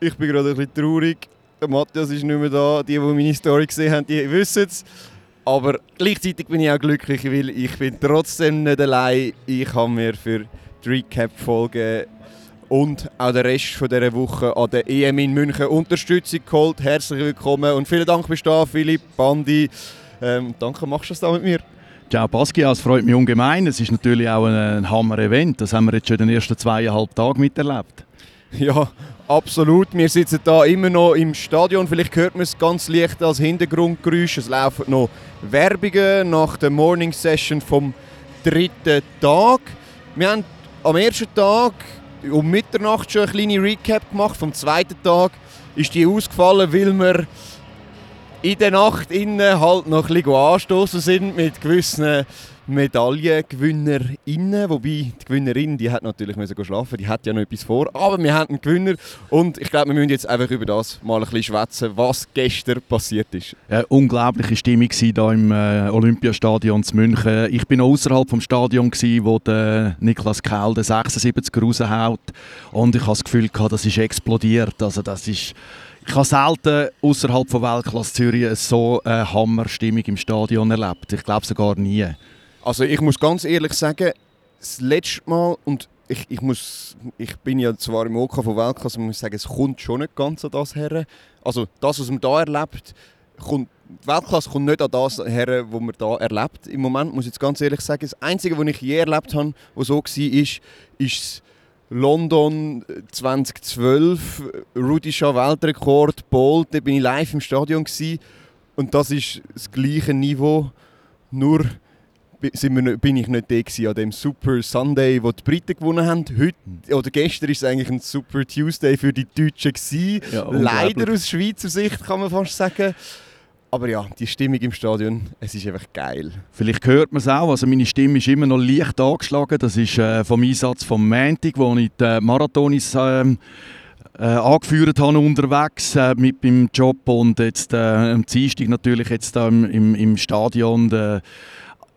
Ich bin gerade ein bisschen traurig. Matthias ist nicht mehr da. Die, die meine Story gesehen haben, die wissen es. Aber gleichzeitig bin ich auch glücklich, weil ich bin trotzdem nicht allein. Ich habe mir für die Recap-Folge und auch den Rest von dieser Woche an der EM in München Unterstützung geholt. Herzlich willkommen und vielen Dank bist du da, Philipp, Bandi. Ähm, danke, machst du das da mit mir? Ciao Pascal, es freut mich ungemein. Es ist natürlich auch ein, Hammer-Event. Das haben wir jetzt schon in den ersten zweieinhalb Tagen miterlebt. Ja, absolut. Wir sitzen da immer noch im Stadion. Vielleicht hört man es ganz leicht als Hintergrundgeräusch. Es laufen noch Werbungen nach der Morning Session vom dritten Tag. Wir haben am ersten Tag um Mitternacht schon eine kleine Recap gemacht. Vom zweiten Tag ist die ausgefallen, weil wir in der Nacht innen halt noch ein bisschen anstoßen sind mit gewissen MedaillenGewinnerInnen. Wobei die Gewinnerin, die hat natürlich müssen schlafen, die hat ja noch etwas vor. Aber wir haben einen Gewinner und ich glaube, wir müssen jetzt einfach über das mal ein schwätzen, was gestern passiert ist. Eine unglaubliche Stimmung hier im äh, Olympiastadion in München. Ich bin außerhalb vom Stadion, gewesen, wo der Niklas Kehl den 76er raushaut. Und ich habe das Gefühl, gehabt, das ist explodiert. Also das ist ich habe selten außerhalb von Weltklasse Zürich so eine Hammerstimmung im Stadion erlebt. Ich glaube sogar nie. Also ich muss ganz ehrlich sagen, das letzte Mal, und ich, ich, muss, ich bin ja zwar im OK von Weltklasse, muss sagen, es kommt schon nicht ganz an das her. Also das, was man da erlebt, kommt, Weltklasse kommt nicht an das her, was man da erlebt. Im Moment muss ich jetzt ganz ehrlich sagen, das Einzige, was ich je erlebt habe, was so war, ist, ist London 2012, Rudischer Weltrekord, Bolt, da bin ich live im Stadion und das ist das gleiche Niveau, nur bin ich nicht da an dem Super Sunday, wo die Briten gewonnen haben. Heute, oder gestern war es eigentlich ein Super Tuesday für die Deutschen. Ja, Leider aus Schweizer Sicht, kann man fast sagen. Aber ja, die Stimmung im Stadion, es ist einfach geil. Vielleicht hört man es auch, also meine Stimme ist immer noch leicht angeschlagen. Das ist äh, vom Einsatz vom Montag, wo ich die Marathonis äh, äh, angeführt habe unterwegs äh, mit meinem Job und jetzt äh, am Dienstag natürlich jetzt äh, im, im Stadion.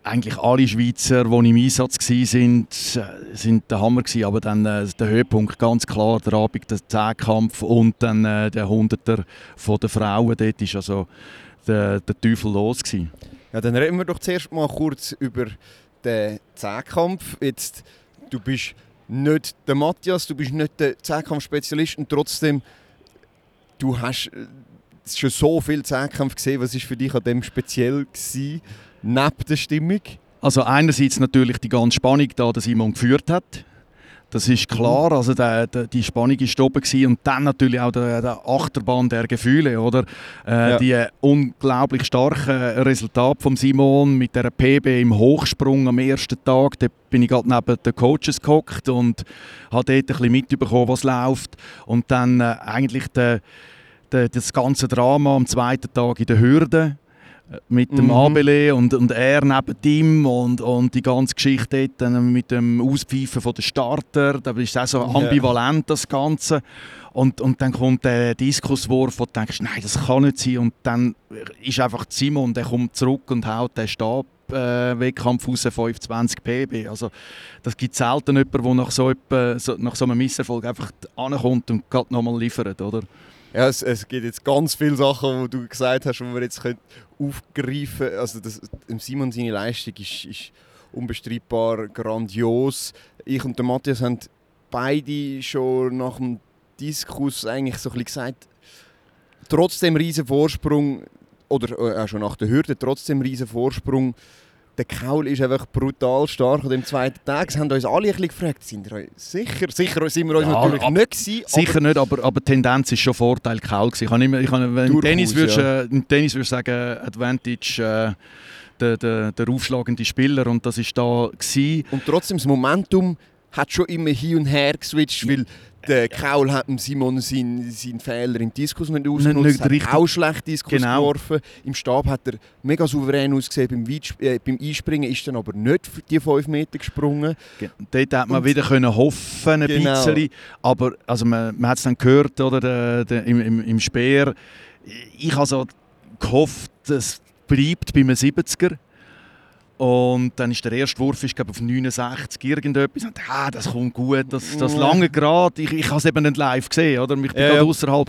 Eigentlich alle Schweizer, die im Einsatz waren, äh, sind der Hammer gewesen. Aber dann äh, der Höhepunkt ganz klar der Abend, der Zehnkampf und dann äh, der Hunderter von den Frauen. Dort ist also der, der Teufel los gewesen. Ja, dann reden wir doch zuerst mal kurz über den Zehnkampf. Jetzt, du bist nicht der Matthias, du bist nicht der Zehnkampf-Spezialist und trotzdem, du hast äh, schon so viel Zehnkampf gesehen. Was war für dich an dem speziell gewesen? Neben der Stimmung? Also einerseits natürlich die ganze Spannung, da der Simon geführt hat. Das ist klar, also der, der, die Spannung war oben gewesen. und dann natürlich auch der, der Achterbahn der Gefühle, oder? Äh, ja. Die unglaublich starken Resultate von Simon mit der PB im Hochsprung am ersten Tag. Da bin ich gerade neben den Coaches gehockt und habe dort ein bisschen mitbekommen, was läuft. Und dann äh, eigentlich der, das ganze Drama am zweiten Tag in der Hürde mit dem mhm. Abele und, und er neben ihm und, und die ganze Geschichte dort, dann mit dem Auspfeifen der Starter, da ist auch so ambivalent das Ganze. Und, und dann kommt der Diskuswurf, wo du denkst, nein, das kann nicht sein. Und dann ist einfach Simon, der kommt zurück und haut den Stab äh, Wettkampf raus, 25 PB. Also, das gibt selten jemanden, der nach so, so, nach so einem Misserfolg einfach ankommt und gerade nochmal liefert, oder? Ja, es, es, gibt jetzt ganz viele Sachen, die du gesagt hast, die wir jetzt aufgreifen können. Also das, Simon seine Leistung ist, ist unbestreitbar grandios. Ich und der Matthias haben beide schon nach dem Diskus eigentlich so ein gesagt, trotzdem riesen Vorsprung oder äh, schon nach der Hürde trotzdem riesen Vorsprung der Kaul ist einfach brutal stark an dem zweiten Tag. Haben uns alle ein bisschen gefragt, sind wir sicher? Sicher sind wir uns ja, natürlich ab, nicht gewesen, Sicher nicht, aber, aber die Tendenz ist schon Vorteil Kaul gewesen. Ich kann immer, ich kann, wenn im Tennis würdest, ja. im Tennis würdest sagen, Advantage äh, der, der, der aufschlagende Spieler und das ist da gewesen. Und trotzdem das Momentum hat schon immer hin und her geswitcht, weil der Kaul hat Simon seinen, seinen Fehler im Diskus nicht ausgenutzt, nicht, hat auch schlecht Diskus genau. geworfen. Im Stab hat er mega souverän ausgesehen, beim, äh, beim Einspringen ist dann aber nicht die 5 Meter gesprungen. Dort hat man und wieder können hoffen, ein genau. bisschen, aber also man, man hat es dann gehört oder, der, der, im, im, im Speer. Ich habe so gehofft, es bleibt bei einem 70er Und dann ist der erste Wurf ist, glaub, auf 69 irgendetwas. Und, ah, das kommt gut, das, das lange gerade. Ich, ich habe es eben nicht live gesehen, oder? Ich war ja, ja. außerhalb.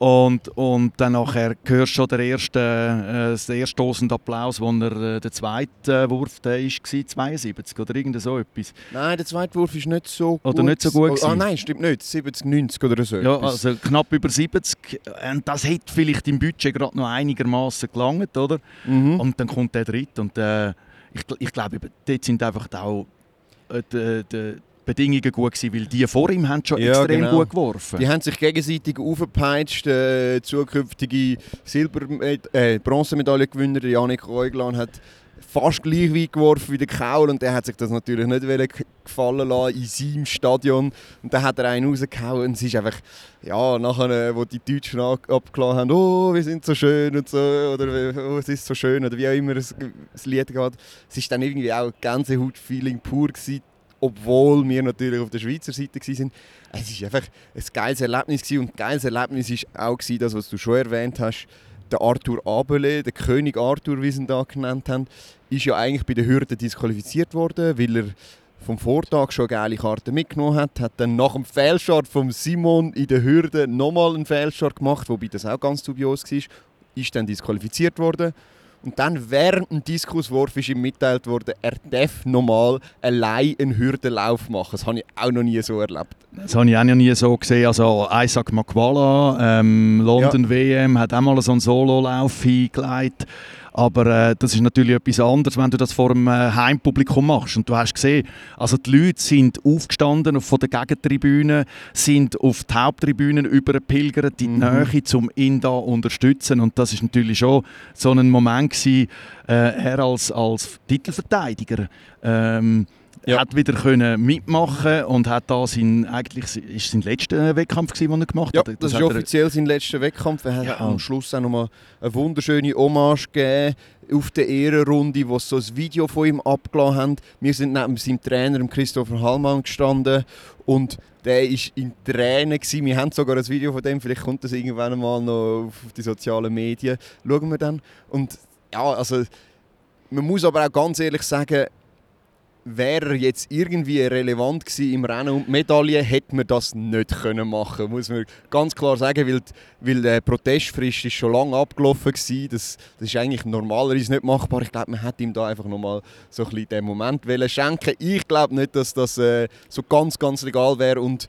Und, und dann nachher hörst du schon den ersten, äh, den ersten Applaus, wo er äh, der zweite äh, Wurf der ist, war 72 oder irgend so etwas. Nein, der zweite Wurf ist nicht so gut. Oder nicht so gut oh, Ah nein, stimmt nicht. 70, 90 oder so. Ja, etwas. also knapp über 70. Und das hätte vielleicht im Budget gerade noch einigermaßen gelangt, oder? Mhm. Und dann kommt der dritte und äh, ich, ich glaube, dort sind einfach auch äh, die, die, Bedingungen gut gewesen, weil die vor ihm haben schon ja, extrem genau. gut geworfen. Die haben sich gegenseitig aufgepeitscht. Der zukünftige Silber äh, Bronzemedaillengewinner Janik Reuglan hat fast gleich weit geworfen wie der Kaul und der hat sich das natürlich nicht gefallen lassen in seinem Stadion und dann hat er einen rausgehauen und es ist einfach, ja, nachher, wo die Deutschen abgeladen haben, oh, wir sind so schön und so, oder oh, es ist so schön, oder wie auch immer es, das Lied geht, es ist dann irgendwie auch Gänsehaut-Feeling pur gewesen, obwohl wir natürlich auf der Schweizer Seite waren. Es war einfach ein geiles Erlebnis gewesen. und ein geiles Erlebnis war auch das, was du schon erwähnt hast. Der Arthur Abele, der König Arthur, wie sie ihn da genannt haben, ist ja eigentlich bei den Hürden disqualifiziert worden, weil er vom Vortag schon geile Karte mitgenommen hat, hat dann nach dem Fehlstart von Simon in der Hürde nochmal einen Fehlstart gemacht, wobei das auch ganz dubios war, ist dann disqualifiziert worden. Und dann während dem Diskuswurf ist ihm mitteilt worden, er darf nochmal allein einen Hürdenlauf machen. Das habe ich auch noch nie so erlebt. Das habe ich auch noch nie so gesehen. Also Isaac Makwala, ähm, London ja. WM, hat auch mal so einen Sololauf hingelegt. Aber äh, das ist natürlich etwas anderes, wenn du das vor einem äh, Heimpublikum machst. Und du hast gesehen, also die Leute sind aufgestanden von der Gegentribüne, sind auf die Haupttribünen überpilgert in die mhm. Nähe, um ihn da unterstützen. Und das ist natürlich schon so ein Moment gewesen, äh, er als, als Titelverteidiger. Ähm, ja. hat wieder können mitmachen und hat da sein eigentlich ist sein letzter Wettkampf gewesen, den er gemacht ja, hat. Das, das ist offiziell sein letzter Wettkampf. Er ja. hat am Schluss auch nochmal eine wunderschöne Hommage gegeben auf der Ehrenrunde, wo sie so ein Video von ihm abgelassen haben. Wir sind neben seinem Trainer, Christopher Hallmann, gestanden und der war in Tränen. Gewesen. Wir haben sogar ein Video von dem, vielleicht kommt das irgendwann mal noch auf die sozialen Medien. Schauen wir dann. Und ja, also man muss aber auch ganz ehrlich sagen, wäre er jetzt irgendwie relevant gewesen im Rennen und Medaille, hätte man das nicht können machen muss man ganz klar sagen, weil, weil der Protestfrist ist schon lange abgelaufen war. Das, das ist eigentlich normalerweise nicht machbar. Ich glaube, man hätte ihm da einfach nochmal so ein bisschen den Moment schenken Ich glaube nicht, dass das äh, so ganz, ganz legal wäre und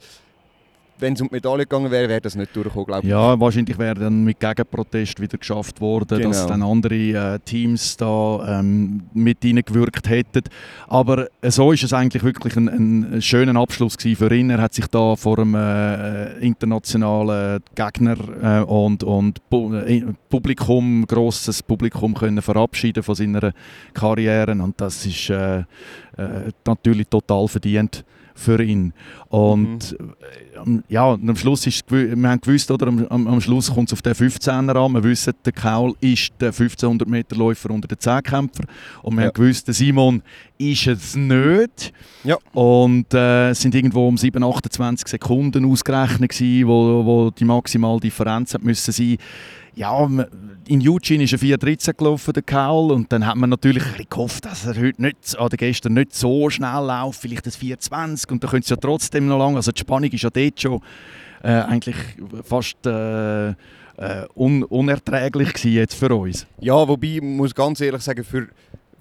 wenn es um die Medaille gegangen wäre, wäre das nicht durchgekommen, glaube ich. Ja, wahrscheinlich wäre dann mit Gegenprotest wieder geschafft worden, genau. dass dann andere äh, Teams da ähm, mit gewirkt hätten. Aber äh, so ist es eigentlich wirklich ein, ein schöner Abschluss für ihn. Er hat sich da vor einem äh, internationalen Gegner äh, und, und äh, Publikum, grosses Publikum können verabschieden von seiner Karriere und das ist äh, natürlich total verdient für ihn. Und mhm. ja, am Schluss ist, wir haben gewusst, oder, am, am Schluss kommt es auf den 15er an. Wir wissen, der Kaul ist der 1500 Meter Läufer unter den Zehnkämpfer. Und wir ja. haben gewusst, der Simon ist es nicht. Ja. Und äh, es sind irgendwo um 7, 28 Sekunden ausgerechnet gewesen, wo, wo die maximale Differenz hat müssen sein ja, in Eugene ist er 4,13 gelaufen, der Kaul, und dann hat man natürlich gehofft, dass er heute nicht, oder gestern nicht so schnell läuft, vielleicht das 4,20 und dann könnte es ja trotzdem noch lang, also die Spannung ist ja dort schon äh, eigentlich fast äh, äh, un unerträglich gewesen jetzt für uns. Ja, wobei, ich muss ganz ehrlich sagen, für,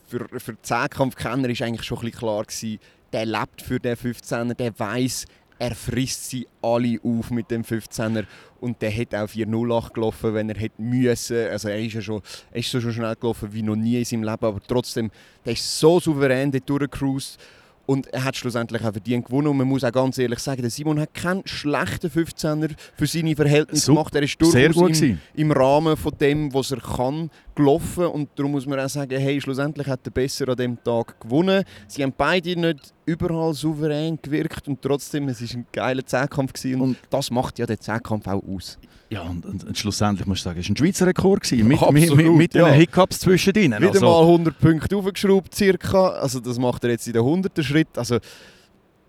für, für Zehnkampfkenner war eigentlich schon klar gewesen, der lebt für den 15er, der weiß er frisst sie alle auf mit dem 15er und der hat auch 4-0 gelaufen, wenn er hätte müssen. Also er ist ja schon, er ist so schnell gelaufen wie noch nie in seinem Leben, aber trotzdem, der ist so souverän dort durchgecruised und er hat schlussendlich auch verdient gewonnen. Und man muss auch ganz ehrlich sagen, der Simon hat keinen schlechten 15er für seine Verhältnisse so, gemacht. Er ist durchaus im, im, Rahmen von dem, was er kann, gelaufen. Und darum muss man auch sagen, hey, schlussendlich hat der Besser an dem Tag gewonnen. Sie haben beide nicht überall souverän gewirkt und trotzdem, es war ein geiler Zehnkampf. Und, und das macht ja den Zehnkampf auch aus. Ja, und, und, schlussendlich muss ich sagen, es war ein Schweizer Rekord. Gewesen, mit, Absolut, mit, mit, ja. den Hiccups zwischen ihnen. Wieder also. mal 100 Punkte aufgeschraubt, circa. Also das macht er jetzt in den 100. Schritt. Also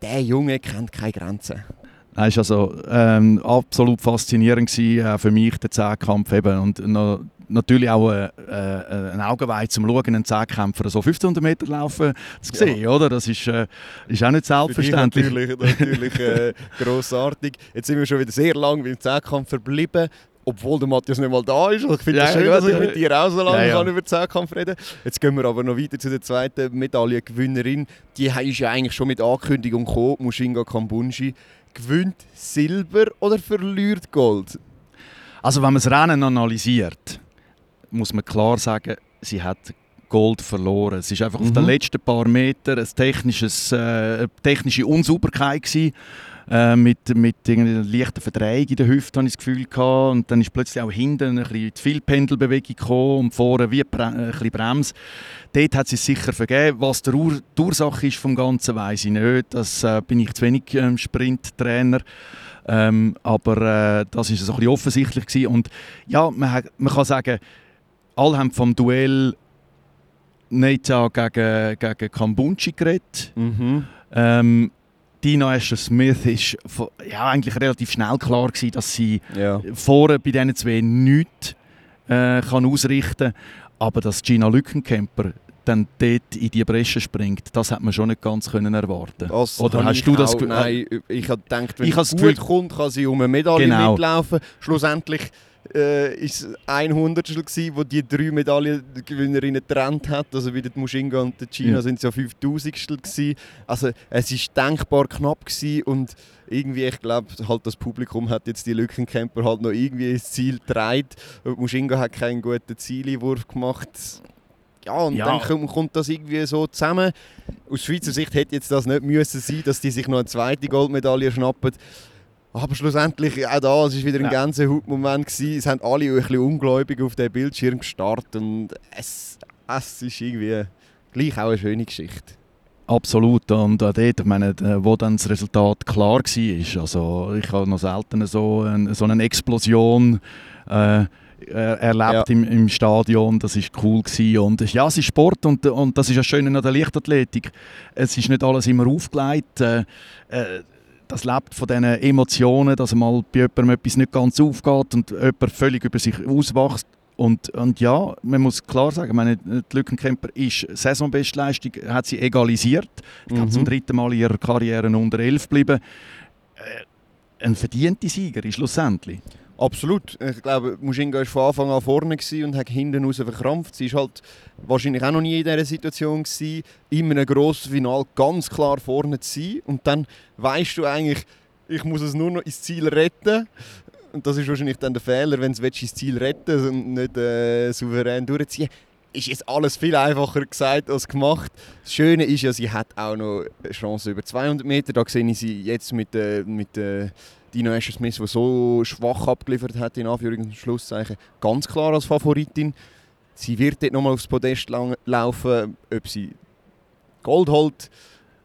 der Junge kennt keine Grenzen. Nein, ist also ähm, absolut faszinierend gewesen, äh, für mich der Zehnkampf eben. Und noch natürlich auch äh, äh, ein Augenweih zum Schauen, einen Zehnkämpfer so 1500 Meter laufen zu sehen, ja. oder? Das ist, äh, ist auch nicht selbstverständlich. natürlich natürlich äh, grossartig. Jetzt sind wir schon wieder sehr lange beim Zehnkampf verblieben. Obwohl der Matthias nicht mal da ist. Ich finde es ja, schön, dass ich mit dir auch so lange ja, ja. über Zehnkampf reden kann. Jetzt gehen wir aber noch weiter zu der zweiten Medaillengewinnerin. Die ist ja eigentlich schon mit Ankündigung gekommen, Mushinga Kambunji. Gewinnt Silber oder verliert Gold? Also wenn man das Rennen analysiert, muss man klar sagen, sie hat Gold verloren. Es ist einfach mhm. auf den mhm. letzten paar Metern ein technisches, äh, eine technische Unsauberkeit gewesen. Äh, mit, mit einer leichten Verdrehung in der Hüfte, habe ich das Gefühl gehabt. Und dann ist plötzlich auch hinten ein bisschen zu viel Pendelbewegung gekommen und vorne wie Bre ein bisschen Bremse. Dort hat sie es sicher vergeben. Was der Ur die Ursache ist vom Ganzen, weiß ich nicht. Das äh, bin ich zu wenig ähm, Sprinttrainer. Ähm, aber äh, das ist so ein bisschen offensichtlich gewesen. Und ja, man, man kann sagen, alle haben vom Duell Neita gegen, gegen Kambunchi geredet. Mhm. Ähm, Dina Asher Smith ist ja, eigentlich relativ schnell klar gewesen, dass sie ja. vorne bei diesen zwei nichts äh, kann ausrichten kann. Aber dass Gina Lückenkämper dann dort in die Bresche springt, das hat man schon nicht ganz können erwarten. Das Oder hast du das? Auch, nein, ich habe gedacht, wenn ich es gut kommt, kann sie um eine Medaille genau. mitlaufen. Schlussendlich äh, ist ein Hundertstel gewesen, wo die drei Medaillengewinnerinnen getrennt hat. Also wie die Mushinga und die China ja. sind es ja 5000 gewesen. Also es ist denkbar knapp gewesen und irgendwie, ich glaube, halt das Publikum hat jetzt die Lückencamper halt noch irgendwie ins Ziel getragen. Mushinga hat keinen guten Zielwurf gemacht. Ja, und ja. dann kommt das irgendwie so zusammen. Aus Schweizer Sicht hätte jetzt das nicht müssen sein, dass die sich noch eine zweite Goldmedaille schnappen. Aber schlussendlich, auch da, es war wieder ein ja. Gänsehautmoment. Es haben alle ein bisschen ungläubig auf den Bildschirm gestartet und es, es ist irgendwie gleich auch eine schöne Geschichte. Absolut. Und auch dort, ich meine, wo dann das Resultat klar war, also ich habe noch selten so, eine, so eine Explosion äh, erlebt ja. im, im Stadion. Das war cool gewesen. und ja, es ist Sport und, und das ist das Schöne an der Leichtathletik. Es ist nicht alles immer aufgelegt. Äh, äh, das lebt von diesen Emotionen, dass mal bei jemandem etwas nicht ganz aufgeht und jemand völlig über sich auswächst. Und, und ja, man muss klar sagen, meine, die Lückenkämper ist Saisonbestleistung, hat sie egalisiert. Ich mhm. zum dritten Mal in ihrer Karriere unter 11 geblieben. Äh, ein verdienter Sieger ist schlussendlich. Absolut. Ich glaube, Mushinga war von Anfang an vorne und hat hinten raus verkrampft. Sie war halt wahrscheinlich auch noch nie in dieser Situation, gewesen, in einem grossen Finale ganz klar vorne zu sein. Und dann weißt du eigentlich, ich muss es nur noch ins Ziel retten. Und das ist wahrscheinlich dann der Fehler, wenn du ins Ziel retten und nicht äh, souverän durchziehen ist jetzt alles viel einfacher gesagt als gemacht. Das Schöne ist ja, sie hat auch noch eine Chance über 200 Meter. Da sehe ich sie jetzt mit, äh, mit äh, Dino Asher Smith, die so schwach abgeliefert hat, in Anführungs- und Schlusszeichen, ganz klar als Favoritin. Sie wird dort nochmal aufs Podest laufen, ob sie Gold holt.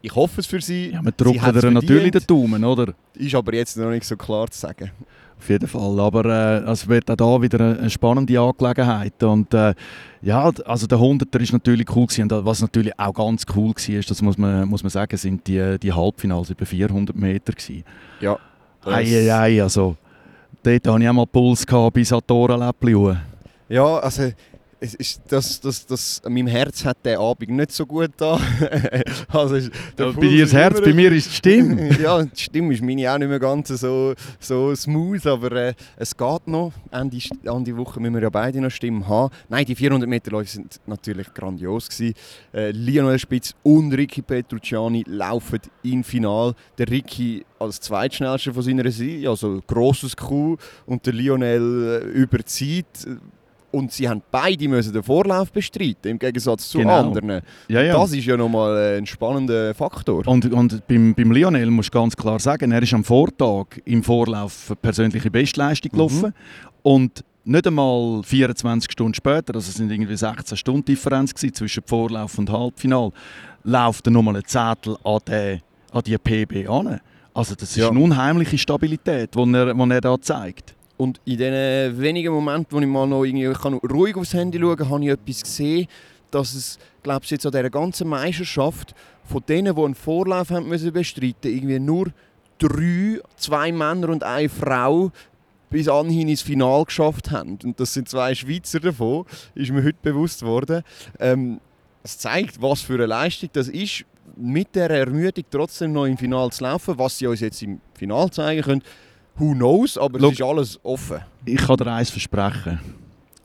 Ich hoffe es für sie. Ja, wir drücken ihr natürlich den Daumen, oder? Ist aber jetzt noch nicht so klar zu sagen. Auf jeden Fall, aber äh, es wird auch hier wieder eine spannende Angelegenheit und äh, ja, also der Hunderter ist natürlich cool gewesen. und was natürlich auch ganz cool war, das muss man, muss man sagen, sind die, die Halbfinals über 400 Meter gewesen. Ja. Ei, ei, also dort hatte ich auch mal Puls bis an die Ohrenläppchen. Ja, also es ist, das, das, das, mein Herz hat der Abend nicht so gut da. also ja, bei dir das Herz, bei mir ist die Stimme. ja, die Stimme ist meine auch nicht mehr ganz so, so smooth, aber äh, es geht noch. Ende, Ende Woche müssen wir ja beide noch Stimmen haben. Nein, die 400 Meter Läufe sind natürlich grandios gewesen. Äh, Lionel Spitz und Ricky Petrucciani laufen im Final. Der Ricky als zweitschnellster von seiner Seite, also grosses Coup, und der Lionel äh, überzieht und sie haben beide müssen den Vorlauf bestreiten, im Gegensatz zu genau. anderen. Ja, ja. Das ist ja nochmal ein spannender Faktor. Und, und beim, beim Lionel muss ich ganz klar sagen, er ist am Vortag im Vorlauf persönliche Bestleistung mhm. gelaufen. Und nicht einmal 24 Stunden später, also es sind irgendwie 16 Stunden Differenz zwischen Vorlauf und Halbfinal, läuft er nochmal ein Zettel an, den, an die PB an. Also das ist ja. eine unheimliche Stabilität, die er, die er da zeigt. Und in den wenigen Momenten, wo ich mal noch irgendwie kann ruhig aufs Handy schauen kann, habe ich etwas gesehen, dass es, glaube ich, jetzt an dieser ganzen Meisterschaft von denen, die einen Vorlauf haben müssen bestreiten, irgendwie nur drei, zwei Männer und eine Frau bis anhin ins Finale geschafft haben. Und das sind zwei Schweizer davon, ist mir heute bewusst worden. Ähm, es zeigt, was für eine Leistung das ist, mit der Ermüdung trotzdem noch im Finale zu laufen. Was sie uns jetzt im Finale zeigen können, who knows, aber Look, es ist alles offen. Ich kann dir eins versprechen.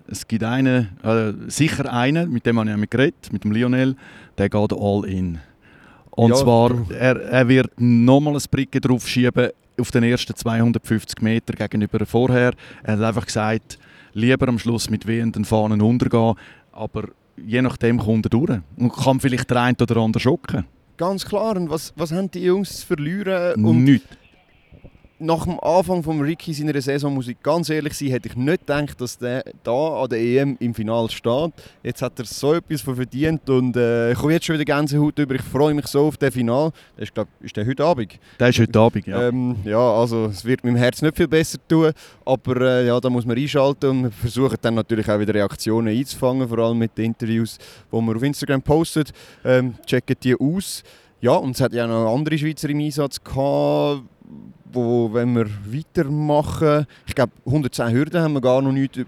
Es gibt einen, äh, sicher einen, mit dem habe ich geredet, mit dem Lionel, der geht all in. Und ja, zwar, er, er wird nochmal ein Bricke drauf schieben auf den ersten 250 Meter gegenüber vorher. Er hat einfach gesagt, lieber am Schluss mit wehenden Fahnen untergehen, aber je nachdem kommt er durch und kann vielleicht der eine oder andere schocken. Ganz klar. Und was, was haben die Jungs zu verlieren? Und Nichts nach dem Anfang von Ricky seiner Saison, muss ich ganz ehrlich sein, hätte ich nicht gedacht, dass der da an der EM im Finale steht. Jetzt hat er so etwas verdient und äh, ich komme jetzt schon wieder Gänsehaut über. Ich freue mich so auf das Finale. Das ist, glaub, ist der heute Abend? Der ist heute Abend, ja. Ähm, ja, also es wird meinem Herz nicht viel besser tun, aber äh, ja, da muss man einschalten und versuchen dann natürlich auch wieder Reaktionen einzufangen, vor allem mit den Interviews, die man auf Instagram postet. Ähm, checken die aus. Ja, und es hat ja noch andere Schweizer im Einsatz gehabt wo, wenn wir weitermachen, ich glaube 110 Hürden haben wir gar noch nicht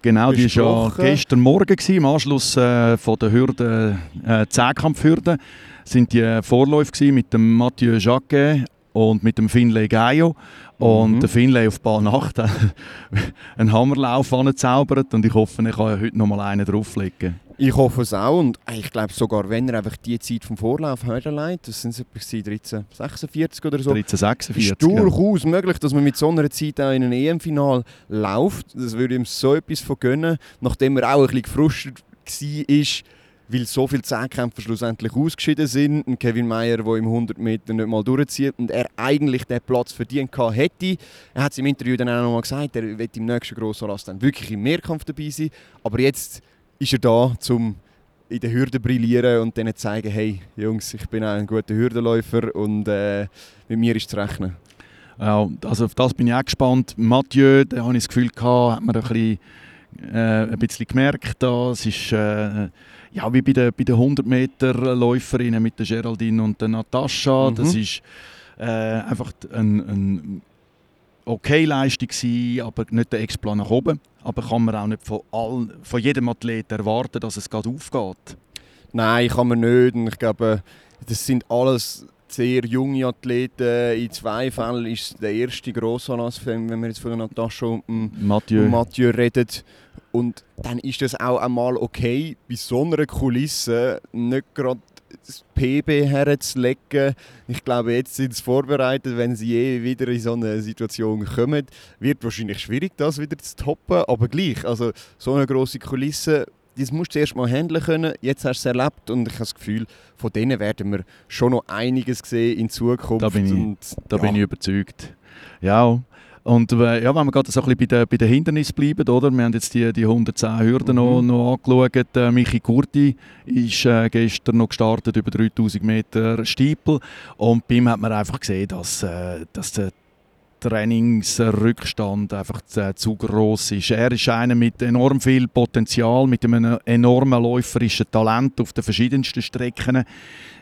Genau, die war ja gestern Morgen gewesen, im Anschluss äh, von der Hürde, äh, Zehnkampfhürden, sind die Vorläufe mit dem Mathieu Jacquet und mit dem Finlay Gaio. Und mhm. der Finlay auf Bahn 8 einen Hammerlauf angezaubert und ich hoffe, ich kann heute noch mal einen drauflegen. Ich hoffe es auch und ich glaube sogar, wenn er einfach die Zeit vom Vorlauf herleitet, das sind es 1346 oder so, 1346, ist durchaus ja. möglich, dass man mit so einer Zeit auch in ein EM-Final läuft. Das würde ihm so etwas von gönnen, nachdem er auch ein bisschen gefrustet war, weil so viele Zehnkämpfer schlussendlich ausgeschieden sind. Und Kevin Meyer, der im 100 Meter nicht mal durchzieht und er eigentlich den Platz verdient hätte. Er hat es im Interview dann auch noch mal gesagt, er wird im nächsten grossen Rast dann wirklich im Mehrkampf dabei sein. Aber jetzt ist er da, um in der Hürde brillieren und denen zeigen, hey Jungs, ich bin auch ein guter Hürdenläufer und äh, mit mir ist zu rechnen. Ja, also auf das bin ich auch gespannt. Mathieu, da habe ich das Gefühl gehabt, hat man ein bisschen, äh, ein bisschen gemerkt, das ist äh, ja, wie bei den, bei den 100 Meter Läuferinnen mit der Geraldine und der Natascha. Mhm. Das ist äh, einfach ein, ein okay Leistung sein, aber nicht der Explan nach oben. Aber kann man auch nicht von, all, von jedem Athleten erwarten, dass es gerade aufgeht? Nein, kann man nicht. Und ich glaube, das sind alles sehr junge Athleten. In zwei Fällen ist der erste Grossanlass, wenn wir jetzt von Natascha und Mathieu. Mathieu reden. Und dann ist das auch einmal okay, bei so einer Kulisse nicht gerade das PB herzulegen. Ich glaube, jetzt sind sie vorbereitet, wenn sie je wieder in so eine Situation kommen. Wird wahrscheinlich schwierig, das wieder zu toppen, aber gleich. Also so eine große Kulisse, das musst du erst mal handeln können. Jetzt hast du es erlebt und ich habe das Gefühl, von denen werden wir schon noch einiges sehen in Zukunft. Da bin ich, und, da ja. bin ich überzeugt. Ja, und äh, ja, wenn wir gerade so ein bisschen bei den, bei den Hindernissen bleiben, oder? wir haben jetzt die, die 110 Hürden mhm. noch, noch angeschaut. Äh, Michi Kurti ist äh, gestern noch gestartet über 3000 Meter Stiepel und bei ihm hat man einfach gesehen, dass, äh, dass der Trainingsrückstand einfach zu, zu groß ist. Er ist einer mit enorm viel Potenzial, mit einem enormen läuferischen Talent auf den verschiedensten Strecken,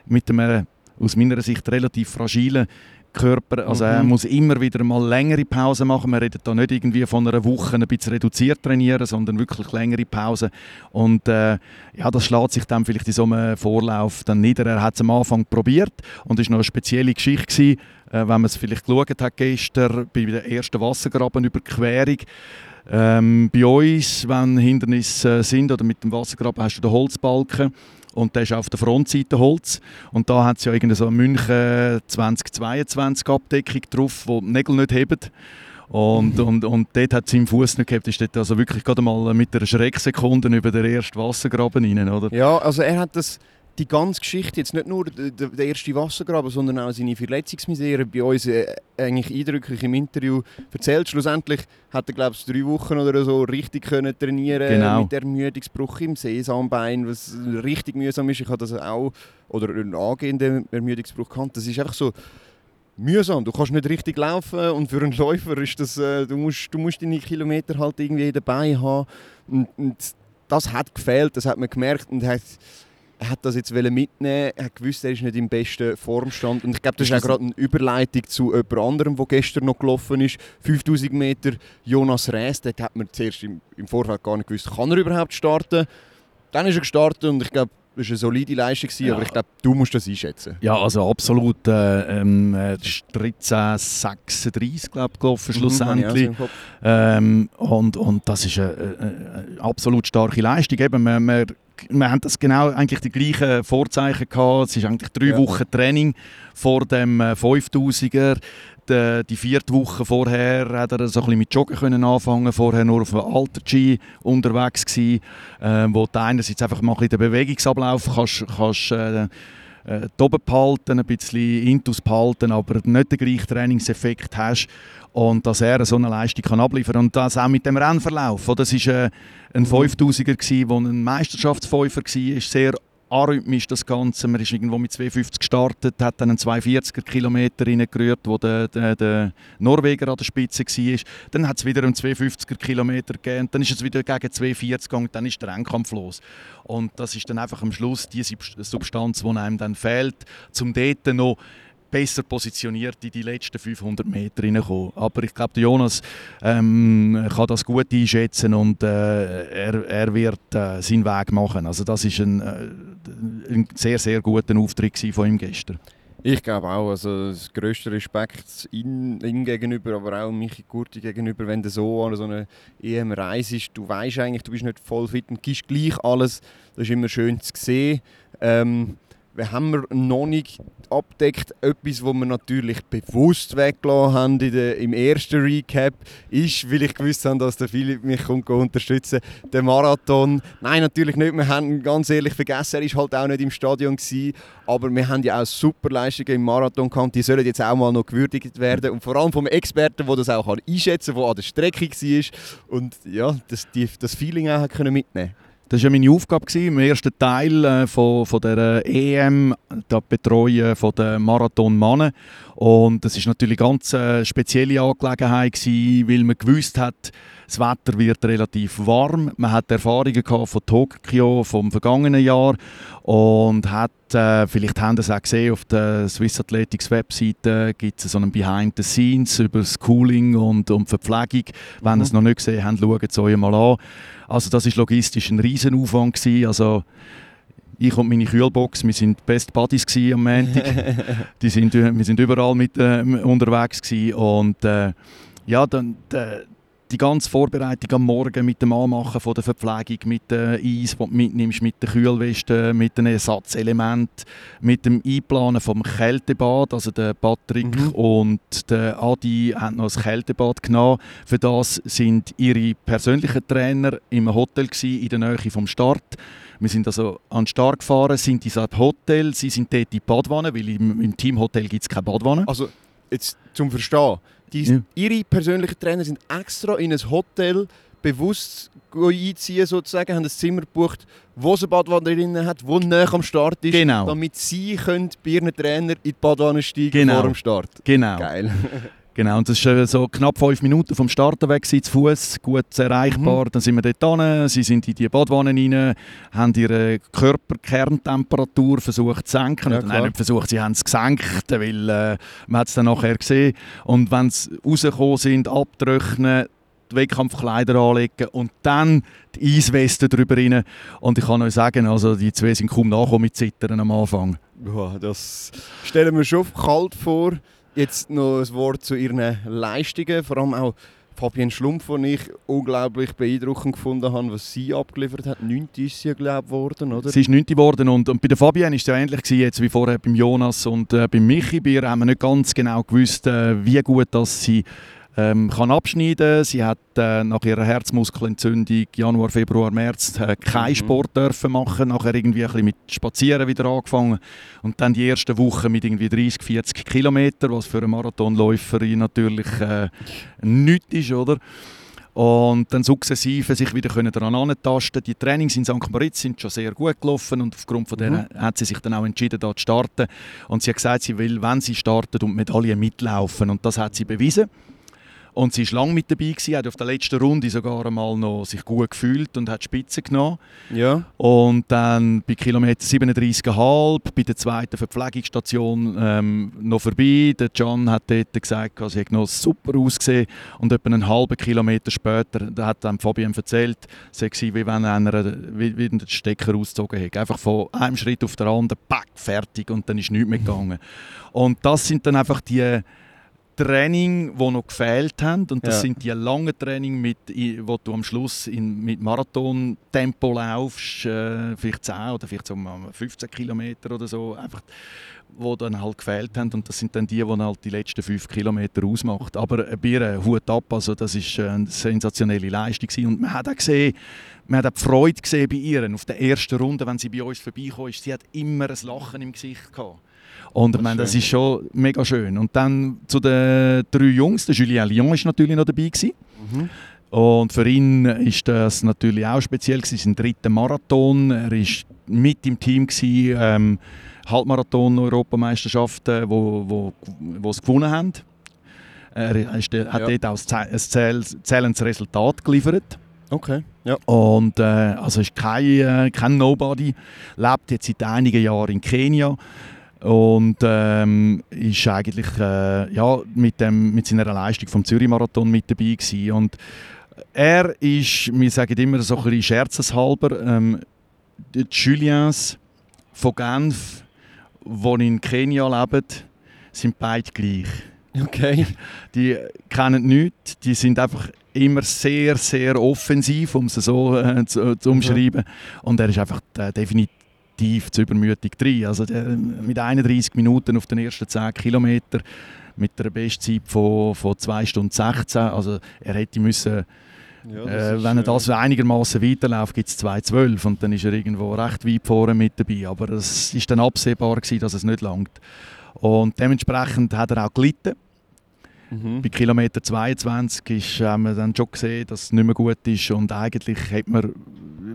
mit einem aus meiner Sicht relativ fragilen Körper, also mhm. er muss immer wieder mal längere Pausen machen. Wir reden da nicht irgendwie von einer Woche ein bisschen reduziert trainieren, sondern wirklich längere Pausen. Und äh, ja, das schlägt sich dann vielleicht in so einem Vorlauf dann nieder. Er hat es am Anfang probiert und es war noch eine spezielle Geschichte gewesen, äh, wenn man es vielleicht geschaut hat gestern bei der ersten Wassergrabenüberquerung. Ähm, bei uns, wenn Hindernisse sind oder mit dem Wassergraben, hast du den Holzbalken und der ist auf der Frontseite Holz. Und da hat es ja irgendwie so eine München 2022 Abdeckung drauf, wo die Nägel nicht heben. Und, und, und dort hat es im Fuß nicht gehabt, ist dort also wirklich gerade mal mit einer Schrecksekunde über den ersten Wassergraben rein, oder? Ja, also er hat das die ganze Geschichte, jetzt nicht nur der, erste Wassergraben, sondern auch seine Verletzungsmisere bei uns äh, eigentlich eindrücklich im Interview erzählt. Schlussendlich hat er, glaube ich, drei Wochen oder so richtig können trainieren genau. mit Ermüdungsbruch im Sesambein, was richtig mühsam ist. Ich habe das auch, oder einen angehenden Ermüdungsbruch gehabt. Das ist einfach so mühsam. Du kannst nicht richtig laufen und für einen Läufer ist das, äh, du, musst, du musst deine Kilometer halt irgendwie dabei haben. Und, und das hat gefehlt, das hat man gemerkt und hat er hat das jetzt mitnehmen er hat gewusst, er ist nicht im besten Formstand. Und ich glaube, das ist, ist auch gerade eine Überleitung zu jemand anderem, der gestern noch gelaufen ist. 5000 Meter Jonas Rees, den hat man zuerst im, im Vorfeld gar nicht gewusst, kann er überhaupt starten. Dann ist er gestartet und ich glaube, das war eine solide Leistung, ja. aber ich glaube, du musst das einschätzen. Ja, also absolut. Äh, ähm, 13,36 glaube ich gelaufen, mhm, schlussendlich. Mhm, ähm, und, und das ist eine, eine, absolut starke Leistung. Eben, wir, wir, wir haben das genau eigentlich die gleichen Vorzeichen gehabt. Es ist eigentlich drei ja. Wochen Training vor dem 5000er. Äh, die, die vierte Woche vorher hat er so ein bisschen mit Joggen können anfangen vorher nur auf einem Alter G unterwegs gewesen, äh, wo du einerseits einfach mal ein den Bewegungsablauf kannst, kannst äh, äh, oben behalten, ein bisschen intus behalten, aber nicht den gleichen Trainingseffekt hast und dass er so eine Leistung kann abliefern kann. Und das auch mit dem Rennverlauf. Das war äh, ein 5000er, der ein Meisterschaftsfäufer war, sehr arrhythmisch das Ganze. Man ist irgendwo mit 250 gestartet, hat dann einen 240er Kilometer reingerührt, wo der, der, der, Norweger an der Spitze war. Dann hat es wieder einen 250er Kilometer gegeben, dann ist es wieder gegen 240 gegangen, dann ist der Rennkampf los. Und das ist dann einfach am Schluss die Substanz, die einem dann fehlt, zum dort noch besser positioniert in die letzten 500 Meter hineinkommen. Aber ich glaube, Jonas ähm, kann das gut einschätzen und äh, er, er wird äh, seinen Weg machen. Also das ist ein, äh, ein sehr, sehr guter Auftritt von ihm gestern. Ich glaube auch, also das grösste Respekt ihm, gegenüber, aber auch Michi Kurti gegenüber, wenn du so an so eine EM reist, du weißt eigentlich, du bist nicht voll fit und gibst gleich alles, das ist immer schön zu sehen. Ähm, wir haben noch nicht abdeckt. Etwas, was wir natürlich bewusst weggelassen haben der, im ersten Recap, ist, weil ich gewusst habe, dass der Philipp mich kommt unterstützen der Marathon. Nein, natürlich nicht. Wir haben ganz ehrlich vergessen, er war halt auch nicht im Stadion. Gewesen, aber wir haben ja auch super Leistungen im Marathon gehabt. Die sollen jetzt auch mal noch gewürdigt werden. Und vor allem vom Experten, der das auch einschätzen kann, der an der Strecke war und ja, das, die, das Feeling auch mitnehmen konnte. Das war meine Aufgabe gewesen, im ersten Teil äh, von, von der EM, das Betreuen der Marathon Mannen. Und das ist natürlich eine ganz äh, spezielle Angelegenheit gewesen, weil man gewusst hat, das Wetter wird relativ warm. Man hat Erfahrungen gehabt von Tokio vom vergangenen Jahr und hat äh, vielleicht haben Sie es auch gesehen auf der Swiss Athletics Webseite gibt es so einen Behind the Scenes über das Cooling und, und Verpflegung. Wenn mhm. Sie es noch nicht gesehen haben, schaut es euch mal an. Also das ist logistisch ein Riesenaufwand gewesen. Also ich und meine Kühlbox, wir sind Best Buddies am Montag. Die sind, wir sind überall mit äh, unterwegs gewesen. und äh, ja, dann, äh, die ganze Vorbereitung am Morgen mit dem Anmachen von der Verpflegung, mit dem Eis, das du mitnimmst, mit der Kühlweste, mit den Ersatzelementen, mit dem Einplanen vom Kältebad, also der Patrick mhm. und der Adi haben noch ein Kältebad genommen. Für das sind ihre persönlichen Trainer im Hotel gewesen, in der Nähe vom Start. Wir sind also an den Start gefahren, sind in einem Hotel, sie sind dort in die Badwanne, weil im, im Teamhotel gibt es keine Badwanne. Also, jetzt zum Verstehen die, ja. Ihre persönlichen Trainer sind extra in ein Hotel bewusst einziehen, sozusagen, haben ein Zimmer gebucht, wo es eine Badwanne drin hat, wo näher am Start ist, genau. damit sie können bei ihren Trainer in die Badwanne steigen genau. vor dem Start. Genau. Geil. Genau, und das war so knapp fünf Minuten vom Starten weg zu Fuß, gut erreichbar. Mhm. Dann sind wir dort hin, sie sind in die Badwanne rein, haben ihre Körperkerntemperatur versucht zu senken. Ja, Nein, nicht versucht, sie haben es gesenkt, weil äh, man es dann nachher gesehen. Und wenn sie rausgekommen sind, abtrocknen, die Wettkampfkleider anlegen und dann die Eisweste drüber rein. Und ich kann euch sagen, also die zwei sind kaum nachgekommen mit Zittern am Anfang. Ja, das stellen wir schon kalt vor. Jetzt noch ein Wort zu ihren Leistungen, vor allem auch Fabienne Schlumpf, den ich unglaublich beeindruckend gefunden habe, was sie abgeliefert hat. 9. ist sie, glaube ich, geworden, oder? Sie ist 9. geworden und, und bei der Fabienne war es ja ähnlich gewesen, jetzt wie vorher beim Jonas und äh, beim Michi. Bei ihr haben wir nicht ganz genau gewusst, äh, wie gut dass sie ähm, kann abschneiden. Sie hat äh, nach ihrer Herzmuskelentzündung Januar, Februar, März äh, keinen mhm. Sport dürfen machen. Nachher irgendwie ein bisschen mit Spazieren wieder angefangen und dann die ersten Wochen mit irgendwie 30, 40 Kilometer, was für eine Marathonläuferin natürlich äh, nichts ist, oder? und dann sukzessive sich wieder können daran antasten. Die Trainings in St. Moritz sind schon sehr gut gelaufen und aufgrund von denen mhm. hat sie sich dann auch entschieden, da zu starten. Und sie hat gesagt, sie will, wenn sie startet, und Medaillen mitlaufen und das hat sie bewiesen. Und sie war lange mit dabei, gewesen, hat auf der letzten Runde sogar einmal noch sich gut gefühlt und hat Spitze genommen. Ja. Und dann bei Kilometer 37,5 bei der zweiten Verpflegungsstation ähm, noch vorbei. Der John hat dort gesagt, sie hat noch super ausgesehen. Und etwa einen halben Kilometer später da hat dann Fabian erzählt, es war wie wenn einer wie, wie den Stecker ausgezogen hätte. Einfach von einem Schritt auf den anderen, pack, fertig und dann ist nichts mehr gegangen. Und das sind dann einfach die Training, die noch gefehlt haben. Und das ja. sind die langen Training, mit, wo du am Schluss in, mit Marathon-Tempo laufst, äh, vielleicht 10 oder vielleicht so 15 Kilometer oder so, einfach, wo dann halt gefehlt haben. Und das sind dann die, die halt die letzten 5 Kilometer ausmacht. Aber ein Bier, Hut ab, also das war eine sensationelle Leistung. Gewesen. Und man hat auch gesehen, man hat auch die Freude gesehen bei ihr. Auf der ersten Runde, wenn sie bei uns vorbeikam, sie hat immer ein Lachen im Gesicht gehabt. Und ich meine, das ist schon mega schön. Und dann zu den drei Jungs, der Julien Lyon ist natürlich noch dabei gewesen. Mhm. Und für ihn ist das natürlich auch speziell sein dritter Marathon. Er ist mit im Team gewesen, ähm, Halbmarathon Europameisterschaften, wo, wo, wo sie gewonnen haben. Er ist, hat ja. dort auch ein zählendes Resultat geliefert. Okay. Ja. Und äh, also ist kein, äh, kein Nobody, lebt jetzt seit einigen Jahren in Kenia und ähm, ist eigentlich äh, ja, mit, dem, mit seiner Leistung vom Zürich-Marathon mit dabei gewesen. Und er ist, wir sagen immer so ein bisschen scherzeshalber, ähm, die Juliens von Genf, die in Kenia leben, sind beide gleich. Okay. Die kennen nichts, die sind einfach immer sehr, sehr offensiv, um es so äh, zu, zu, umschreiben. Mhm. Und er ist einfach äh, definitiv tief zu übermütig drin. Also der, mit 31 Minuten auf den ersten 10 Kilometern mit einer Bestzeit von, von 2 Stunden 16. Also er hätte müssen, ja, äh, wenn er das einigermaßen weiterläuft, gibt es 2,12 und dann ist er irgendwo recht weit vorne mit dabei. Aber es ist dann absehbar gewesen, dass es nicht langt. Und dementsprechend hat er auch gelitten. Mhm. Bei Kilometer 22 ist, haben wir dann schon gesehen, dass es nicht mehr gut ist und eigentlich hat man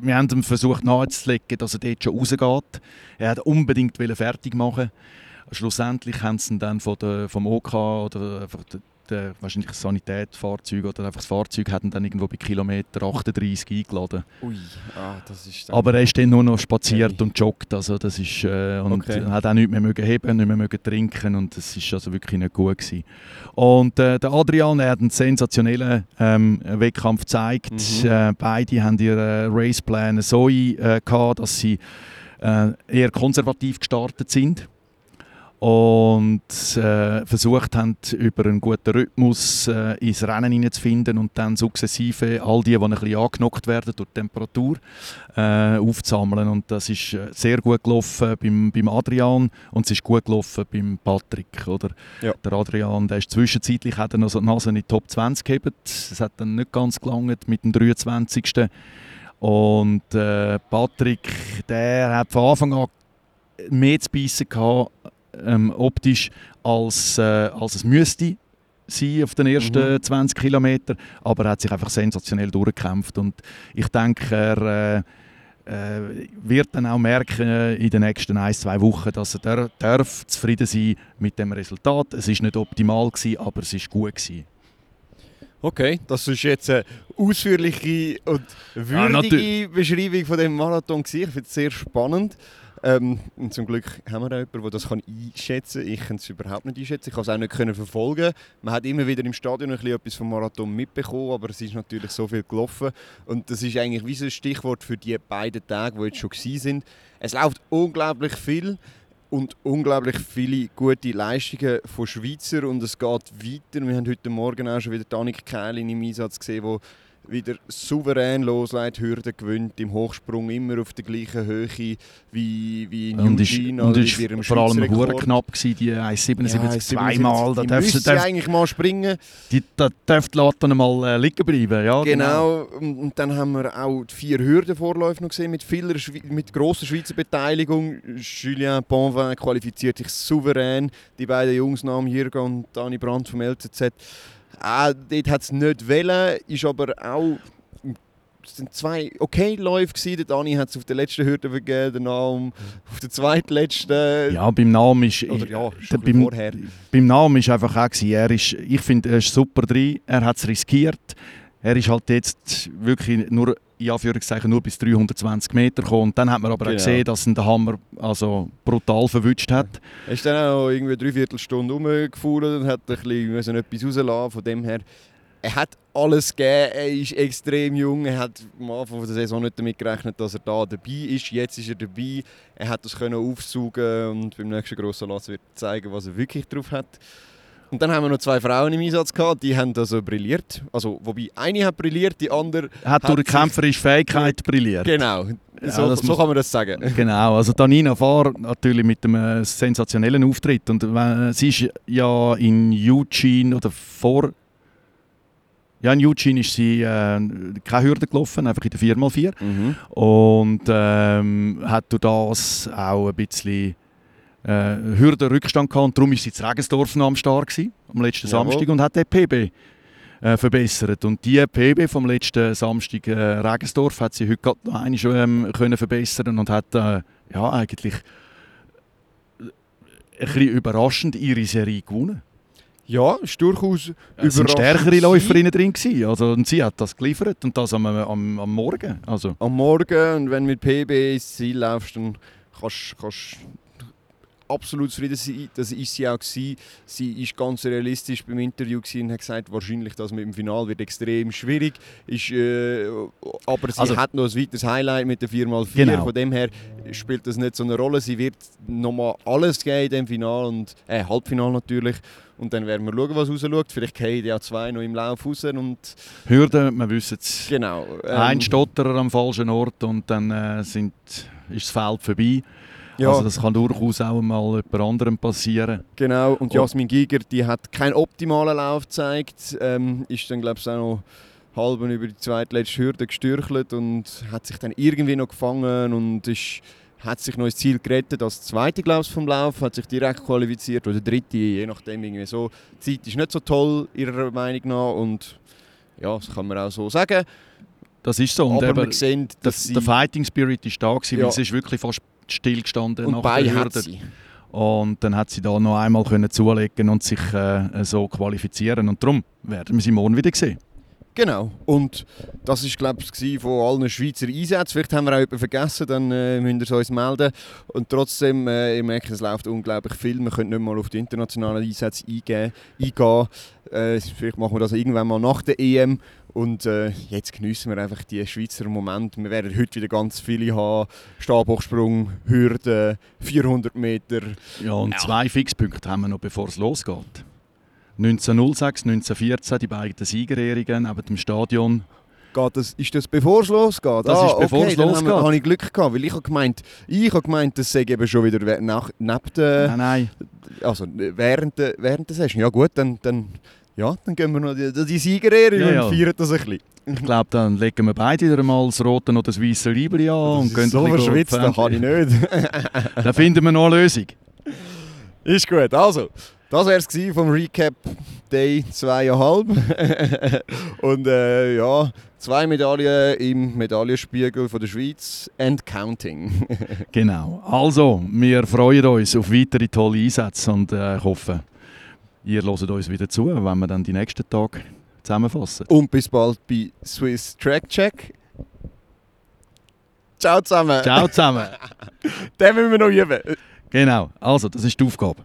wir haben ihm versucht nahezulegen, dass er dort schon rausgeht. Er wollte unbedingt fertig machen. Schlussendlich haben sie ihn dann von der, vom OK oder der, wahrscheinlich das Sanitätsfahrzeug oder einfach das Fahrzeug hat dann irgendwo bei Kilometer 38 eingeladen. Ui, ah, das ist Aber er ist dann nur noch spaziert okay. und joggt, also das ist, äh, und okay. hat auch nicht mehr mögen heben, nicht mehr mögen trinken und das ist also wirklich nicht gut gewesen. Und äh, der Adrian er hat einen sensationellen ähm, Wettkampf gezeigt. Mhm. Äh, beide haben ihren Raceplan so äh, gehabt, dass sie äh, eher konservativ gestartet sind und äh, versucht haben, über einen guten Rhythmus äh, ins Rennen hineinzufinden und dann sukzessive all die, die ein bisschen angenockt werden durch die Temperatur, äh, aufzusammeln. Und das ist äh, sehr gut gelaufen beim, beim Adrian und es ist gut gelaufen beim Patrick. Oder? Ja. Der Adrian der ist zwischenzeitlich hat er noch so die Nase in die Top 20 gehabt. Es hat dann nicht ganz gelangt mit dem 23. Und äh, Patrick, der hat von Anfang an mehr zu beißen gehabt ähm, optisch, als, äh, als es müsste sein auf den ersten mhm. 20 Kilometern, aber er hat sich einfach sensationell durchgekämpft und ich denke, er äh, äh, wird dann auch merken äh, in den nächsten ein, zwei Wochen, dass er dar darf zufrieden sein mit dem Resultat. Es ist nicht optimal gewesen, aber es ist gut gewesen. Okay, das ist jetzt eine ausführliche und würdige ja, Beschreibung von dem Marathon. Ich finde es sehr spannend. Ähm, und zum Glück haben wir jemanden, der das kann einschätzen kann. Ich kann es überhaupt nicht einschätzen. Ich kann es auch nicht verfolgen. Man hat immer wieder im Stadion ein bisschen etwas vom Marathon mitbekommen, aber es ist natürlich so viel gelaufen. Und das ist eigentlich wie so ein Stichwort für die beiden Tage, die jetzt schon sind. Es läuft unglaublich viel und unglaublich viele gute Leistungen von Schweizer und es geht weiter. Wir haben heute Morgen auch schon wieder Danik Keilin im Einsatz gesehen, der wieder souverän losleitet, Hürden gewinnt, im Hochsprung immer auf der gleichen Höhe wie, wie in Eugene. Und ist, und ist vor allem hure knapp gewesen, die 1,77 ja, zweimal. Da darf sie eigentlich mal springen. Die da darf die Latte mal äh, liegen bleiben. Ja, genau. genau. Und dann haben wir auch die vier Hürdenvorläufe noch gesehen mit, vieler, mit grosser Schweizer Beteiligung. Julien Bonvin qualifiziert sich souverän. Die beiden Jungs Namen Jirga und Dani Brandt vom LZZ Ah, dort hat es nicht wollen, ist aber auch es sind zwei okay Läufe gewesen. Der Dani hat es auf der letzten Hürde vergeben, der Namen auf der zweitletzten. Ja, beim Namen ist... Oder ja, schon beim, vorher. Beim Namen ist einfach auch gewesen, er ist, ich finde, er ist super drin, er hat es riskiert. Er ist halt jetzt wirklich nur, in Anführungszeichen, nur bis 320 Meter gekommen. Und dann hat man aber Genau. auch gesehen, dass ihn der Hammer also brutal verwünscht hat. Er ist dann auch irgendwie eine Dreiviertelstunde rumgefahren und hat ein bisschen etwas rauslassen. Von dem her, er hat alles gegeben. Er ist extrem jung. Er hat am Anfang der Saison nicht damit gerechnet, dass er da dabei ist. Jetzt ist er dabei. Er hat das können aufsaugen und beim nächsten grossen Lass wird er zeigen, was er wirklich drauf hat. Und dann haben wir noch zwei Frauen im Einsatz gehabt, die haben also brilliert. Also, wobei eine hat brilliert, die andere Er hat, Hat durch kämpferische Fähigkeit brilliert. genau. Ja, so, so kann man das sagen. Genau, also Danina Fahr natürlich mit einem sensationellen Auftritt und äh, sie ist ja in Eugene oder vor ja in Eugene ist sie äh, keine Hürde gelaufen, einfach in der 4x4 Mhm. und ähm, hat durch das auch ein bisschen äh, Hürdenrückstand gehabt und darum ist sie in Regensdorf am Start gewesen, am letzten Jawohl. Samstag und hat den PB äh, verbessert und die PB vom letzten Samstag äh, Regensdorf hat sie heute gerade noch einmal ähm, können verbessern und hat äh, ja eigentlich äh, ein bisschen überraschend ihre Serie gewonnen. Ja, ist durchaus Es Überraschend stärkere. Läuferinnen drin gewesen. Also, und sie hat das geliefert und das am, am, am Morgen. Also, am Morgen und wenn du mit PB ins Ziel laufst, dann kannst du absolut zufrieden sein. Das ist sie auch gewesen. Sie ist ganz realistisch beim Interview und hat gesagt, wahrscheinlich das mit dem Final wird extrem schwierig. Ist, äh, aber sie Also- hat noch ein weiteres Highlight mit der 4x4. Genau. Von dem her spielt das nicht so eine Rolle. Sie wird nochmal alles geben in dem Final und äh, Halbfinal natürlich. Und dann werden wir schauen, was rausschaut. Vielleicht gehen ja zwei noch im Lauf raus. Und Hürde, wir wissen es. genau. ähm, Ein Stotterer am falschen Ort und dann äh, sind, ist das Feld vorbei. Ja. Also das kann durchaus auch mal jemand anderem passieren. Genau, und Und- Jasmin Giger, die hat keinen optimalen Lauf gezeigt, ähm, ist dann glaube ich auch noch halb über die zweitletzte Hürde gestürchelt und hat sich dann irgendwie noch gefangen und ist, hat sich noch ins Ziel gerettet als zweite glaube ich vom Lauf, hat sich direkt qualifiziert oder dritte, je nachdem irgendwie so. Die Zeit ist nicht so toll ihrer Meinung nach und ja, das kann man auch so sagen. Das ist so. Und aber eben, der, dass sie der Fighting Spirit ist da gewesen, Ja. weil sie ist wirklich fast stillgestanden und nach bei der hat Hürde. sie. Und dann hat sie da noch einmal können zulegen und sich äh, so qualifizieren. Und darum werden wir sie morgen wieder sehen. Genau. Und das war, glaube ich, von allen Schweizer Einsätzen. Vielleicht haben wir auch jemanden vergessen, dann äh, müsst ihr es uns melden. Und trotzdem, äh, ich merke, es läuft unglaublich viel. Wir können nicht mal auf die internationalen Einsätze eingehen, eingehen. Äh, vielleicht machen wir das irgendwann mal nach der EM. Und äh, jetzt geniessen wir einfach die Schweizer Momente. Wir werden heute wieder ganz viele haben. Stabhochsprung, Hürde, 400 Meter. Ja, und Ja. zwei Fixpunkte haben wir noch, bevor es losgeht. 1906, 1914, die beiden Siegerehrungen neben dem Stadion. Geht das, ist das bevor es losgeht? Das ist, bevor okay, es dann losgeht. Habe, habe ich Glück gehabt, weil ich habe gemeint, ich habe gemeint, das sei eben schon wieder nach, neben der, Nein, nein. also während der, während der Session. Ja gut, dann, dann, ja, dann gehen wir noch die, die Siegerehrung Ja, ja. und feiern das ein bisschen. Ich glaube, dann legen wir beide wieder mal das rote oder das weiße Libri an und Das gehen ist so verschwitzt, das kann ich nicht. Da finden wir noch eine Lösung. ist gut, also, das wäre es vom Recap Day 2,5. und äh, ja, zwei Medaillen im Medaillenspiegel von der Schweiz and counting. Genau. Also, wir freuen uns auf weitere tolle Einsätze und äh, ich hoffe, ihr hört uns wieder zu, wenn wir dann die nächsten Tage zusammenfassen. Und bis bald bei Swiss Track Check. Ciao zusammen. Ciao zusammen. Den müssen wir noch üben. Genau. Also, das ist die Aufgabe.